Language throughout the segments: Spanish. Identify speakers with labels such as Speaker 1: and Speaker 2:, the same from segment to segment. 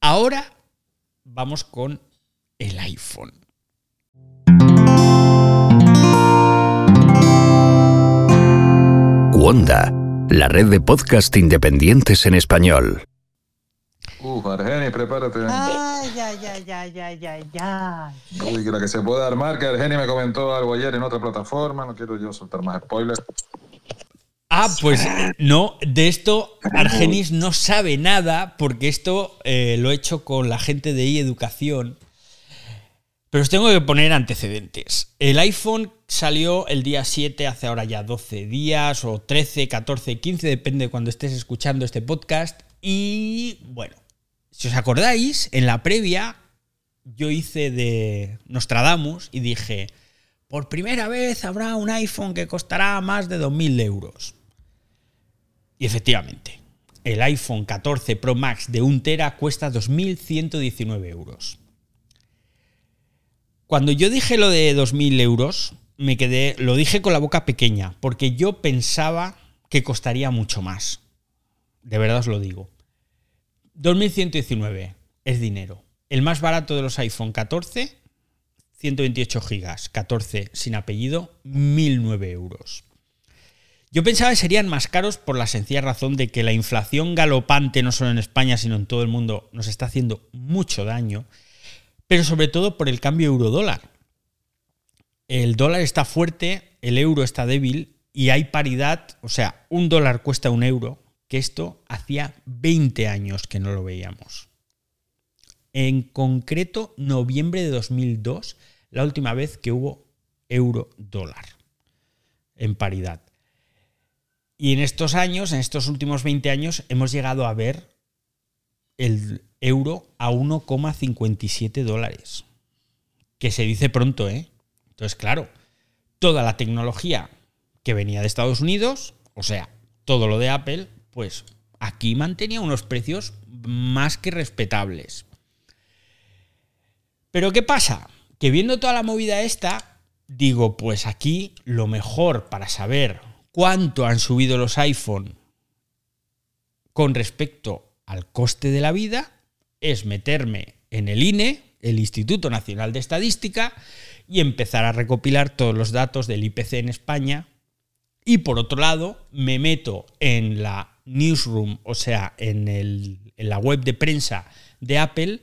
Speaker 1: Ahora vamos con el iPhone.
Speaker 2: Wanda, la red de podcast independientes en español.
Speaker 3: Uf, Argeni, prepárate.
Speaker 4: Ay, ay, ay, ay, ay, ay, ay.
Speaker 3: Uy, que la que se puede armar, que Argeni me comentó algo ayer en otra plataforma, no quiero yo soltar más spoilers.
Speaker 1: Ah, pues no, de esto Argenis no sabe nada porque esto eh, lo he hecho con la gente de iEducación. Pero os tengo que poner antecedentes. El iPhone salió el día 7, hace ahora ya 12 días, o 13, 14, 15, depende de cuando estés escuchando este podcast. Y bueno, si os acordáis, en la previa yo hice de Nostradamus y dije, por primera vez habrá un iPhone que costará más de 2.000 euros. Y efectivamente, el iPhone 14 Pro Max de 1 tera cuesta 2.119 euros. Cuando yo dije lo de 2.000 euros, me quedé, lo dije con la boca pequeña, porque yo pensaba que costaría mucho más. De verdad os lo digo. 2.119 es dinero. El más barato de los iPhone 14, 128 gigas, 14 sin apellido, 1.009 euros. Yo pensaba que serían más caros por la sencilla razón de que la inflación galopante, no solo en España, sino en todo el mundo, nos está haciendo mucho daño, pero sobre todo por el cambio euro-dólar. El dólar está fuerte, el euro está débil y hay paridad, o sea, un dólar cuesta un euro, que esto hacía 20 años que no lo veíamos. En concreto, noviembre de 2002, la última vez que hubo euro-dólar en paridad. Y en estos años, en estos últimos 20 años, hemos llegado a ver el euro a 1,57 dólares. Que se dice pronto, ¿eh? Entonces, claro, toda la tecnología que venía de Estados Unidos, o sea, todo lo de Apple, pues aquí mantenía unos precios más que respetables. Pero ¿qué pasa? Que viendo toda la movida esta, digo, pues aquí lo mejor para saber cuánto han subido los iPhone con respecto al coste de la vida es meterme en el INE, el Instituto Nacional de Estadística, y empezar a recopilar todos los datos del IPC en España. Y por otro lado, me meto en la newsroom, o sea, en, en la web de prensa de Apple,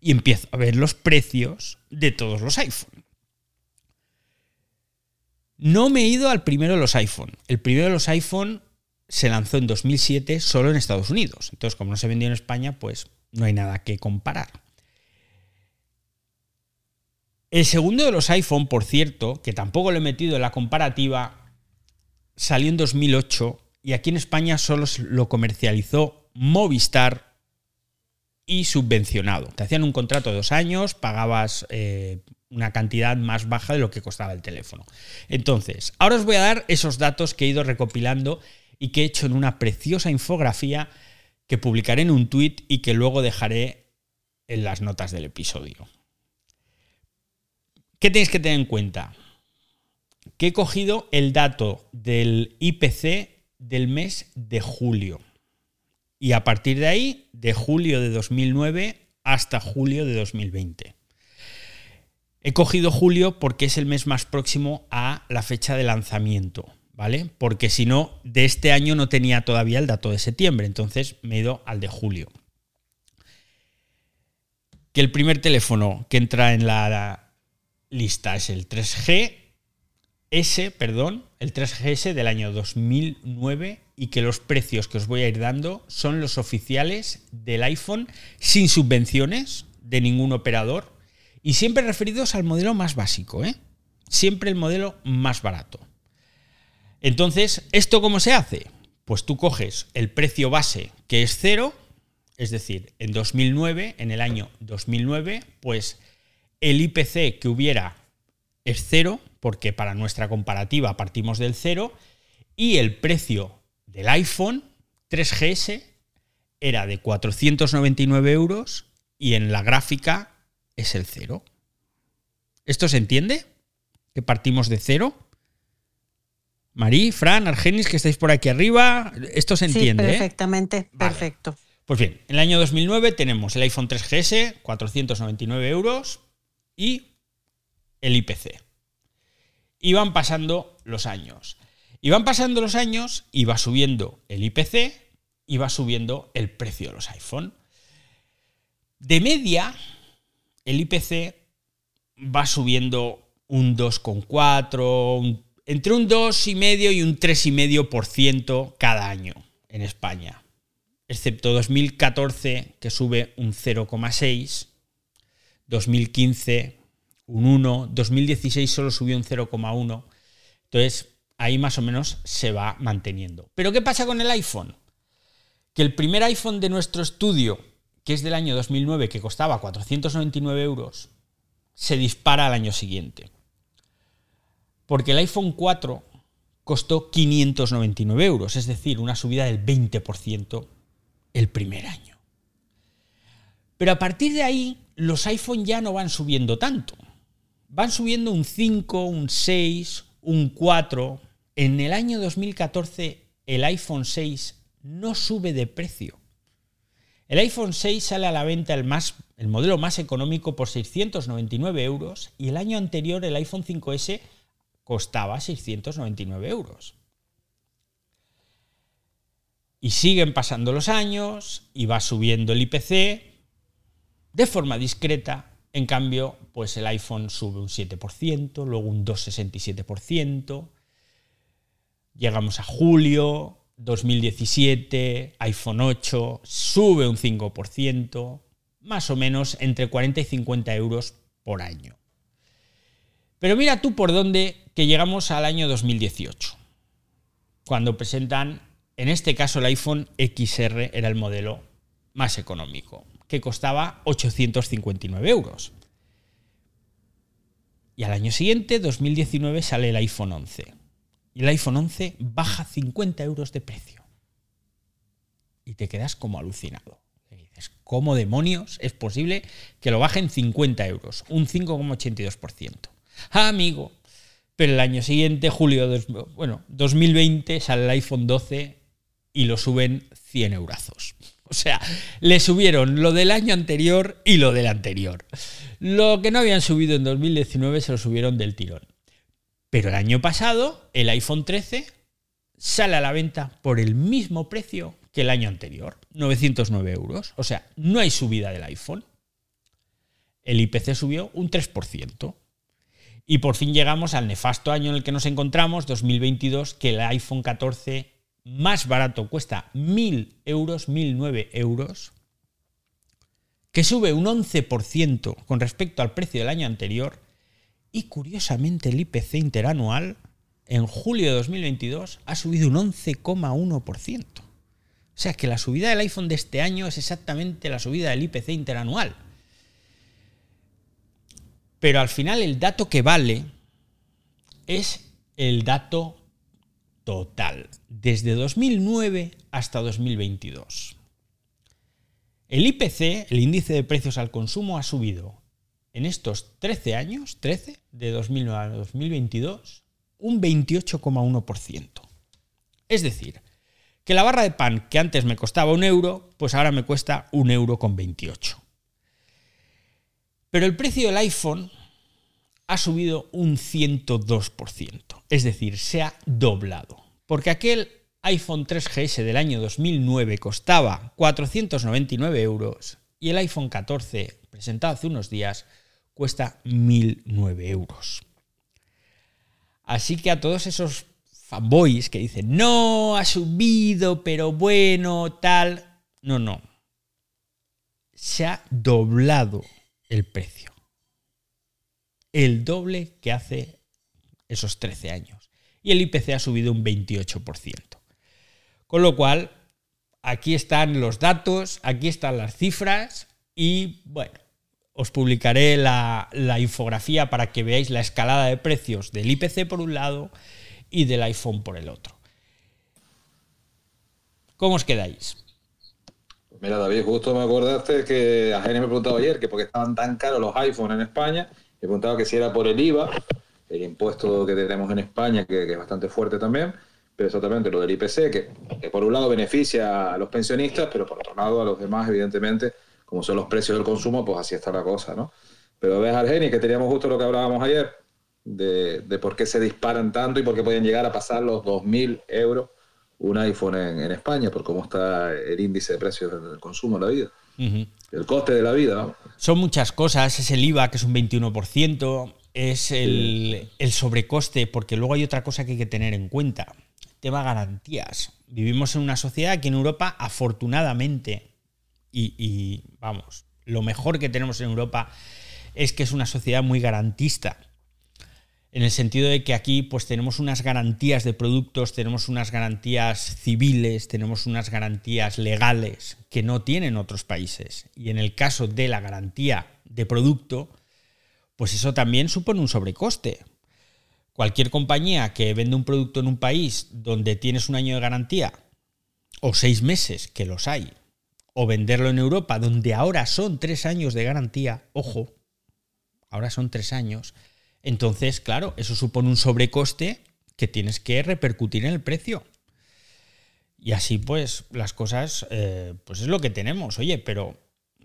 Speaker 1: y empiezo a ver los precios de todos los iPhone. No me he ido al primero de los iPhone. El primero de los iPhone se lanzó en 2007 solo en Estados Unidos. Entonces, como no se vendió en España, pues no hay nada que comparar. El segundo de los iPhone, por cierto, que tampoco lo he metido en la comparativa, salió en 2008 y aquí en España solo lo comercializó Movistar y subvencionado. Te hacían un contrato de dos años, pagabas eh, una cantidad más baja de lo que costaba el teléfono. Entonces, ahora os voy a dar esos datos que he ido recopilando y que he hecho en una preciosa infografía que publicaré en un tweet y que luego dejaré en las notas del episodio. ¿Qué tenéis que tener en cuenta? Que he cogido el dato del IPC del mes de julio. Y a partir de ahí, de julio de 2009 hasta julio de 2020. He cogido julio porque es el mes más próximo a la fecha de lanzamiento, ¿vale? Porque si no, de este año no tenía todavía el dato de septiembre, entonces me he ido al de julio. Que el primer teléfono que entra en la lista es el 3G S, perdón, el 3GS del año 2009 y que los precios que os voy a ir dando son los oficiales del iPhone sin subvenciones de ningún operador y siempre referidos al modelo más básico, ¿eh? Siempre el modelo más barato. Entonces, ¿esto cómo se hace? Pues tú coges el precio base que es cero, es decir, en 2009, en el año 2009, pues el IPC que hubiera es cero, porque para nuestra comparativa partimos del cero, y el precio del iPhone 3GS era de 499 euros y en la gráfica es el cero. ¿Esto se entiende? Que partimos de cero. Marí, Fran, Argenis, que estáis por aquí arriba, esto se entiende.
Speaker 4: Sí, perfectamente, perfecto.
Speaker 1: Pues bien, en el año 2009 tenemos el iPhone 3GS, 499 euros, y el IPC. Y van pasando los años. Y van pasando los años y va subiendo el IPC y va subiendo el precio de los iPhone. De media, el IPC va subiendo un 2,4, entre un 2,5 y un 3,5% cada año en España. Excepto 2014, que sube un 0,6, 2015 un 1, 2016 solo subió un 0,1. Entonces, ahí más o menos se va manteniendo. Pero ¿qué pasa con el iPhone? Que el primer iPhone de nuestro estudio, que es del año 2009, que costaba 499 euros, se dispara al año siguiente. Porque el iPhone 4 costó 599 euros, es decir, una subida del 20% el primer año. Pero a partir de ahí, los iPhone ya no van subiendo tanto van subiendo un 5, un 6, un 4. En el año 2014 el iPhone 6 no sube de precio. El iPhone 6 sale a la venta el, más, el modelo más económico por 699 euros y el año anterior el iPhone 5S costaba 699 euros. Y siguen pasando los años y va subiendo el IPC de forma discreta en cambio, pues el iPhone sube un 7%, luego un 2,67%. Llegamos a julio 2017, iPhone 8 sube un 5%, más o menos entre 40 y 50 euros por año. Pero mira tú por dónde que llegamos al año 2018, cuando presentan, en este caso el iPhone XR era el modelo más económico, que costaba 859 euros. Y al año siguiente, 2019, sale el iPhone 11. Y el iPhone 11 baja 50 euros de precio. Y te quedas como alucinado. Dices, ¿cómo demonios es posible que lo bajen 50 euros? Un 5,82%. Ah, amigo. Pero el año siguiente, julio, bueno, 2020, sale el iPhone 12 y lo suben 100 eurazos. O sea, le subieron lo del año anterior y lo del anterior. Lo que no habían subido en 2019 se lo subieron del tirón. Pero el año pasado, el iPhone 13 sale a la venta por el mismo precio que el año anterior, 909 euros. O sea, no hay subida del iPhone. El IPC subió un 3%. Y por fin llegamos al nefasto año en el que nos encontramos, 2022, que el iPhone 14 más barato cuesta 1.000 euros, 1.009 euros, que sube un 11% con respecto al precio del año anterior, y curiosamente el IPC interanual en julio de 2022 ha subido un 11,1%. O sea que la subida del iPhone de este año es exactamente la subida del IPC interanual. Pero al final el dato que vale es el dato total, desde 2009 hasta 2022. El IPC, el índice de precios al consumo, ha subido en estos 13 años, 13, de 2009 a 2022, un 28,1%. Es decir, que la barra de pan que antes me costaba un euro, pues ahora me cuesta un euro con 28. Pero el precio del iPhone ha subido un 102%, es decir, se ha doblado. Porque aquel iPhone 3GS del año 2009 costaba 499 euros y el iPhone 14, presentado hace unos días, cuesta 1009 euros. Así que a todos esos fanboys que dicen, no, ha subido, pero bueno, tal. No, no. Se ha doblado el precio el doble que hace esos 13 años. Y el IPC ha subido un 28%. Con lo cual, aquí están los datos, aquí están las cifras y bueno, os publicaré la, infografía para que veáis la escalada de precios del IPC por un lado y del iPhone por el otro. ¿Cómo os quedáis?
Speaker 3: Mira, David, justo me acordaste que a Jenny me preguntaba ayer que por qué estaban tan caros los iPhones en España he preguntaba que si era por el IVA, el impuesto que tenemos en España, que, es bastante fuerte también, pero exactamente lo del IPC, que, que por un lado beneficia a los pensionistas, pero por otro lado a los demás, evidentemente, como son los precios del consumo, pues así está la cosa, ¿no? Pero ves, Argeni, que teníamos justo lo que hablábamos ayer, de, de por qué se disparan tanto y por qué pueden llegar a pasar los 2.000 euros un iPhone en, en España, por cómo está el índice de precios del consumo de la vida. El coste de la vida, ¿no?
Speaker 1: Son muchas cosas, es el IVA, que es un 21%, es el, el sobrecoste, porque luego hay otra cosa que hay que tener en cuenta, tema garantías. Vivimos en una sociedad aquí en Europa, afortunadamente, y, vamos, lo mejor que tenemos en Europa es que es una sociedad muy garantista. En el sentido de que aquí pues tenemos unas garantías de productos, tenemos unas garantías civiles, tenemos unas garantías legales que no tienen otros países. Y en el caso de la garantía de producto, pues eso también supone un sobrecoste. Cualquier compañía que vende un producto en un país donde tienes un año de garantía, o seis meses, que los hay, o venderlo en Europa, donde ahora son tres años de garantía, ojo, ahora son tres años, entonces, claro, eso supone un sobrecoste que tienes que repercutir en el precio. Y así, pues, las cosas, eh, pues es lo que tenemos. Oye, pero,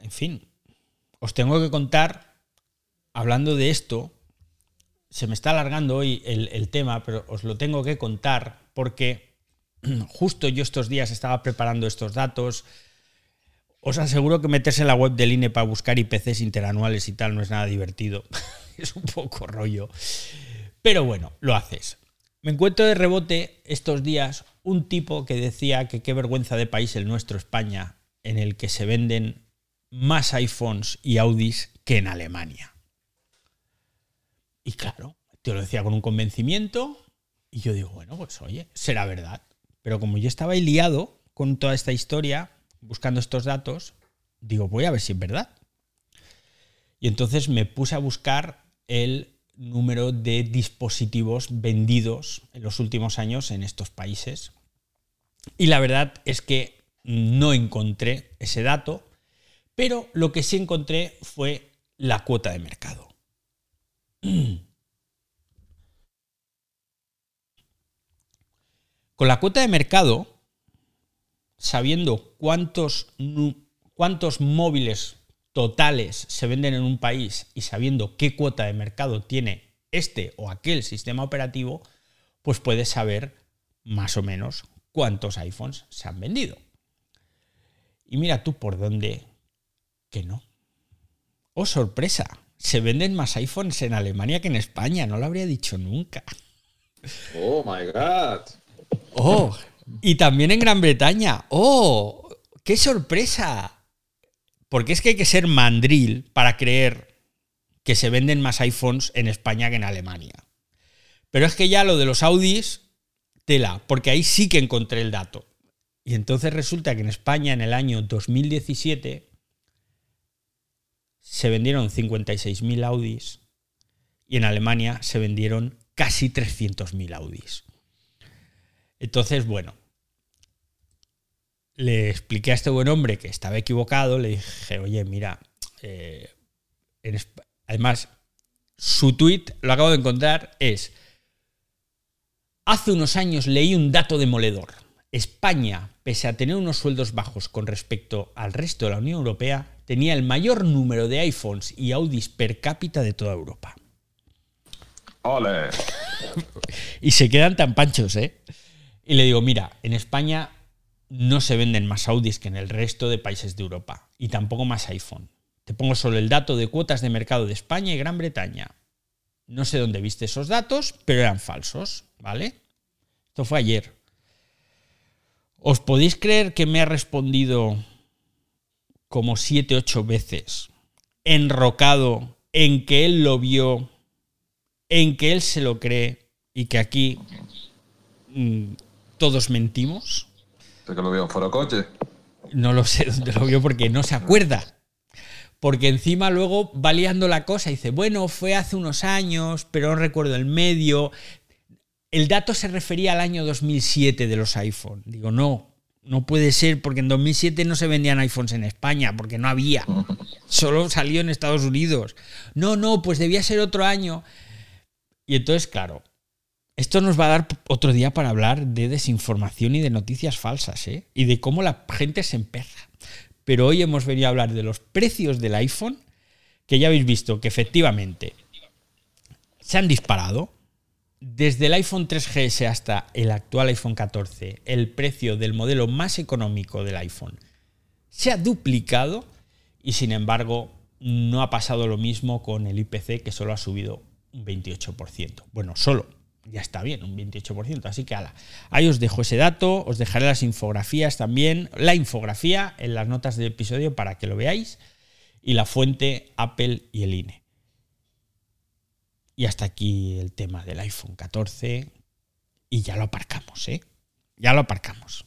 Speaker 1: en fin, os tengo que contar, hablando de esto, se me está alargando hoy el, el tema, pero os lo tengo que contar porque justo yo estos días estaba preparando estos datos. Os aseguro que meterse en la web del INE para buscar IPCs interanuales y tal no es nada divertido. es un poco rollo. Pero bueno, lo haces. Me encuentro de rebote estos días un tipo que decía que qué vergüenza de país el nuestro, España, en el que se venden más iPhones y Audis que en Alemania. Y claro, te lo decía con un convencimiento y yo digo, bueno, pues oye, será verdad. Pero como yo estaba liado con toda esta historia, buscando estos datos, digo, voy a ver si es verdad. Y entonces me puse a buscar el número de dispositivos vendidos en los últimos años en estos países. Y la verdad es que no encontré ese dato, pero lo que sí encontré fue la cuota de mercado. Con la cuota de mercado, sabiendo cuántos, cuántos móviles totales se venden en un país y sabiendo qué cuota de mercado tiene este o aquel sistema operativo, pues puedes saber más o menos cuántos iPhones se han vendido. Y mira tú por dónde que no. Oh, sorpresa. Se venden más iPhones en Alemania que en España. No lo habría dicho nunca.
Speaker 3: Oh my God.
Speaker 1: Oh, y también en Gran Bretaña. Oh, qué sorpresa. Porque es que hay que ser mandril para creer que se venden más iPhones en España que en Alemania. Pero es que ya lo de los Audis, tela, porque ahí sí que encontré el dato. Y entonces resulta que en España en el año 2017 se vendieron 56.000 Audis y en Alemania se vendieron casi 300.000 Audis. Entonces, bueno, le expliqué a este buen hombre que estaba equivocado, le dije, oye, mira, eh, en además, su tweet, lo acabo de encontrar, es, hace unos años leí un dato demoledor. España, pese a tener unos sueldos bajos con respecto al resto de la Unión Europea, tenía el mayor número de iPhones y Audis per cápita de toda Europa.
Speaker 3: ¡Ole!
Speaker 1: y se quedan tan panchos, ¿eh? Y le digo, mira, en España no se venden más Audis que en el resto de países de Europa y tampoco más iPhone. Te pongo solo el dato de cuotas de mercado de España y Gran Bretaña. No sé dónde viste esos datos, pero eran falsos, ¿vale? Esto fue ayer. ¿Os podéis creer que me ha respondido como siete, ocho veces, enrocado en que él lo vio, en que él se lo cree y que aquí mmm, todos mentimos?
Speaker 3: ¿De que lo vio en?
Speaker 1: No lo sé dónde lo vio porque no se acuerda. Porque encima luego va liando la cosa y dice, bueno, fue hace unos años, pero no recuerdo el medio. El dato se refería al año 2007 de los iPhone. Digo, no, no puede ser porque en 2007 no se vendían iPhones en España, porque no había. Solo salió en Estados Unidos. No, no, pues debía ser otro año. Y entonces, claro, Esto nos va a dar otro día para hablar de desinformación y de noticias falsas, ¿eh? Y de cómo la gente se emperra. Pero hoy hemos venido a hablar de los precios del iPhone, que ya habéis visto que efectivamente se han disparado. Desde el iPhone 3GS hasta el actual iPhone 14, el precio del modelo más económico del iPhone se ha duplicado y sin embargo no ha pasado lo mismo con el IPC que solo ha subido un 28%. Bueno, solo, ya está bien, un 28%. Así que ala, ahí os dejo ese dato, os dejaré las infografías también, la infografía en las notas del episodio para que lo veáis y la fuente Apple y el INE. Y hasta aquí el tema del iPhone 14 y ya lo aparcamos, ¿eh? Ya lo aparcamos.